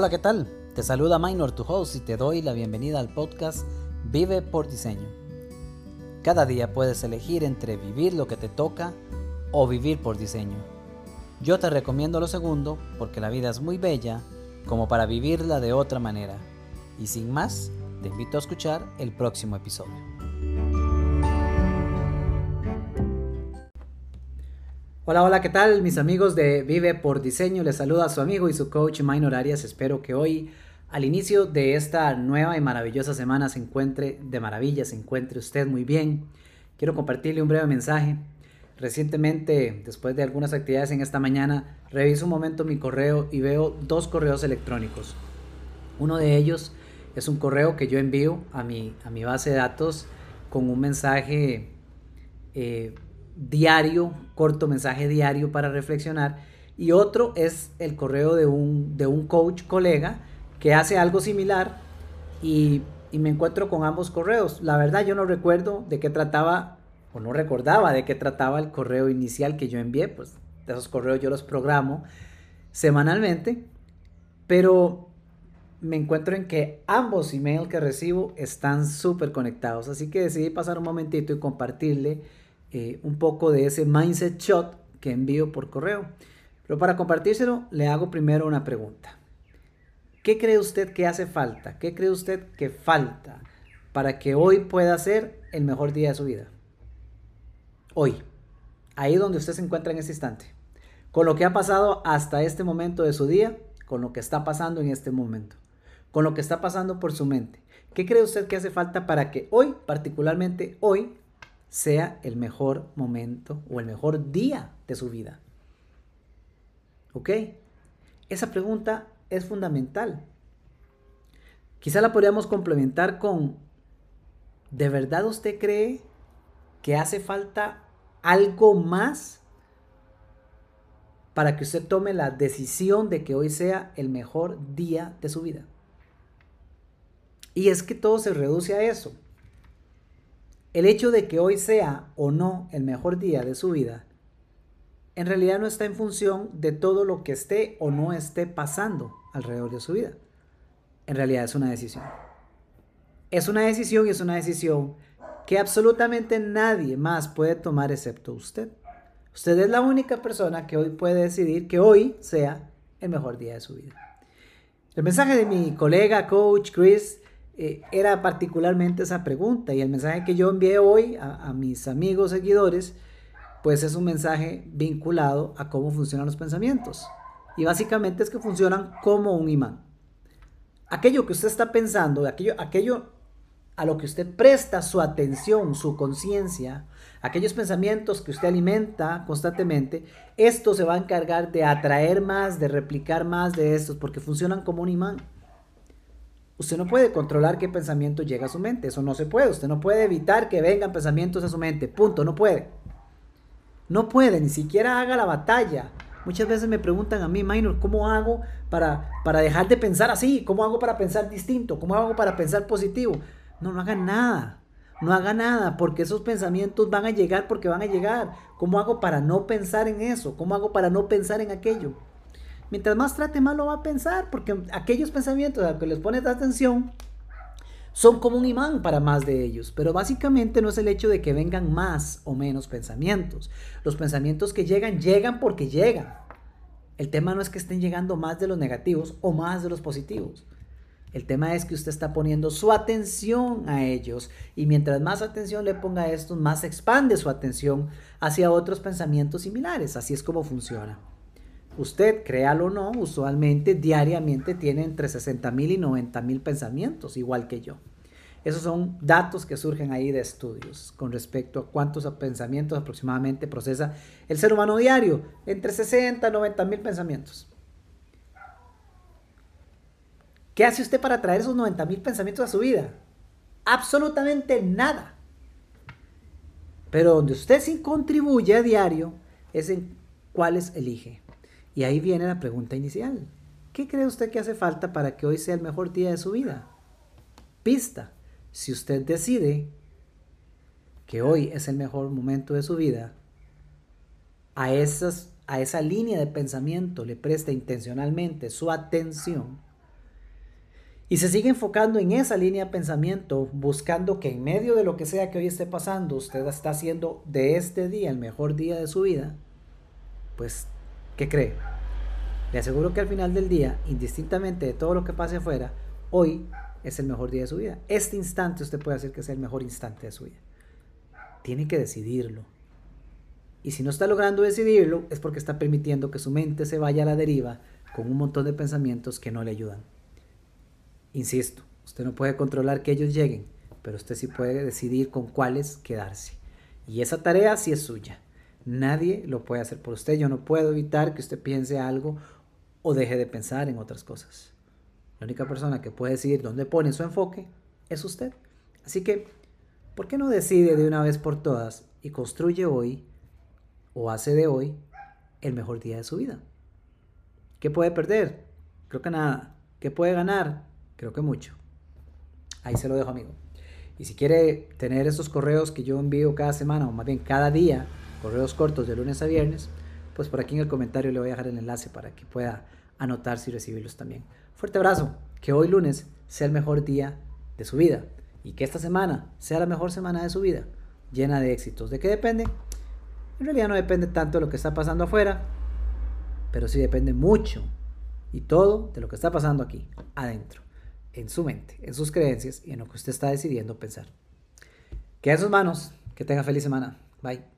Hola, ¿qué tal? Te saluda Minor, tu host, y te doy la bienvenida al podcast Vive por Diseño. Cada día puedes elegir entre vivir lo que te toca o vivir por diseño. Yo te recomiendo lo segundo porque la vida es muy bella como para vivirla de otra manera. Y sin más, te invito a escuchar el próximo episodio. Hola, hola, ¿qué tal mis amigos de Vive por Diseño? Les saluda a su amigo y su coach Minor Arias. Espero que hoy, al inicio de esta nueva y maravillosa semana, se encuentre de maravilla, se encuentre usted muy bien. Quiero compartirle un breve mensaje. Recientemente, después de algunas actividades en esta mañana, reviso un momento mi correo y veo dos correos electrónicos. Uno de ellos es un correo que yo envío a mi, a mi base de datos con un mensaje eh, diario, corto mensaje diario para reflexionar. Y otro es el correo de un, de un coach colega que hace algo similar y, y me encuentro con ambos correos. La verdad yo no recuerdo de qué trataba o no recordaba de qué trataba el correo inicial que yo envié, pues de esos correos yo los programo semanalmente, pero me encuentro en que ambos emails que recibo están súper conectados, así que decidí pasar un momentito y compartirle eh, un poco de ese mindset shot que envío por correo. Pero para compartírselo, le hago primero una pregunta. ¿Qué cree usted que hace falta? ¿Qué cree usted que falta para que hoy pueda ser el mejor día de su vida? Hoy, ahí donde usted se encuentra en este instante. Con lo que ha pasado hasta este momento de su día, con lo que está pasando en este momento, con lo que está pasando por su mente. ¿Qué cree usted que hace falta para que hoy, particularmente hoy, sea el mejor momento o el mejor día de su vida. ¿Ok? Esa pregunta es fundamental. Quizá la podríamos complementar con, ¿de verdad usted cree que hace falta algo más para que usted tome la decisión de que hoy sea el mejor día de su vida? Y es que todo se reduce a eso. El hecho de que hoy sea o no el mejor día de su vida, en realidad no está en función de todo lo que esté o no esté pasando alrededor de su vida. En realidad es una decisión. Es una decisión y es una decisión que absolutamente nadie más puede tomar excepto usted. Usted es la única persona que hoy puede decidir que hoy sea el mejor día de su vida. El mensaje de mi colega, coach Chris, eh, era particularmente esa pregunta y el mensaje que yo envié hoy a, mis amigos seguidores, pues es un mensaje vinculado a cómo funcionan los pensamientos. Y básicamente es que funcionan como un imán. Aquello que usted está pensando, aquello, aquello a lo que usted presta su atención, su conciencia, aquellos pensamientos que usted alimenta constantemente, esto se va a encargar de atraer más, de replicar más de estos, porque funcionan como un imán. Usted no puede controlar qué pensamiento llega a su mente, eso no se puede. Usted no puede evitar que vengan pensamientos a su mente, punto, no puede. No puede, ni siquiera haga la batalla. Muchas veces me preguntan a mí, Minor, ¿cómo hago para, para dejar de pensar así? ¿Cómo hago para pensar distinto? ¿Cómo hago para pensar positivo? No, no haga nada. No haga nada, porque esos pensamientos van a llegar porque van a llegar. ¿Cómo hago para no pensar en eso? ¿Cómo hago para no pensar en aquello? Mientras más trate, más lo va a pensar, porque aquellos pensamientos a los que les pones atención son como un imán para más de ellos. Pero básicamente no es el hecho de que vengan más o menos pensamientos. Los pensamientos que llegan, llegan porque llegan. El tema no es que estén llegando más de los negativos o más de los positivos. El tema es que usted está poniendo su atención a ellos y mientras más atención le ponga a estos, más expande su atención hacia otros pensamientos similares. Así es como funciona. Usted, créalo o no, usualmente diariamente tiene entre 60 mil y 90 mil pensamientos, igual que yo. Esos son datos que surgen ahí de estudios con respecto a cuántos pensamientos aproximadamente procesa el ser humano diario, entre 60 y 90 mil pensamientos. ¿Qué hace usted para traer esos 90 mil pensamientos a su vida? Absolutamente nada. Pero donde usted sí contribuye a diario es en cuáles elige. Y ahí viene la pregunta inicial. ¿Qué cree usted que hace falta para que hoy sea el mejor día de su vida? Pista. Si usted decide que hoy es el mejor momento de su vida, a, esas, a esa línea de pensamiento le presta intencionalmente su atención, y se sigue enfocando en esa línea de pensamiento, buscando que en medio de lo que sea que hoy esté pasando, usted está haciendo de este día el mejor día de su vida, pues, ¿qué cree? Le aseguro que al final del día, indistintamente de todo lo que pase afuera, hoy es el mejor día de su vida. Este instante usted puede hacer que sea el mejor instante de su vida. Tiene que decidirlo. Y si no está logrando decidirlo, es porque está permitiendo que su mente se vaya a la deriva con un montón de pensamientos que no le ayudan. Insisto, usted no puede controlar que ellos lleguen, pero usted sí puede decidir con cuáles quedarse. Y esa tarea sí es suya. Nadie lo puede hacer por usted. Yo no puedo evitar que usted piense algo o deje de pensar en otras cosas. La única persona que puede decidir dónde pone su enfoque es usted. Así que, ¿por qué no decide de una vez por todas y construye hoy o hace de hoy el mejor día de su vida? ¿Qué puede perder? Creo que nada. ¿Qué puede ganar? Creo que mucho. Ahí se lo dejo, amigo. Y si quiere tener esos correos que yo envío cada semana, o más bien cada día, correos cortos de lunes a viernes, pues por aquí en el comentario le voy a dejar el enlace para que pueda anotarse y recibirlos también. Fuerte abrazo, que hoy lunes sea el mejor día de su vida y que esta semana sea la mejor semana de su vida, llena de éxitos. ¿De qué depende? En realidad no depende tanto de lo que está pasando afuera, pero sí depende mucho y todo de lo que está pasando aquí, adentro en su mente, en sus creencias y en lo que usted está decidiendo pensar. Queda en sus manos. Que tenga feliz semana. Bye.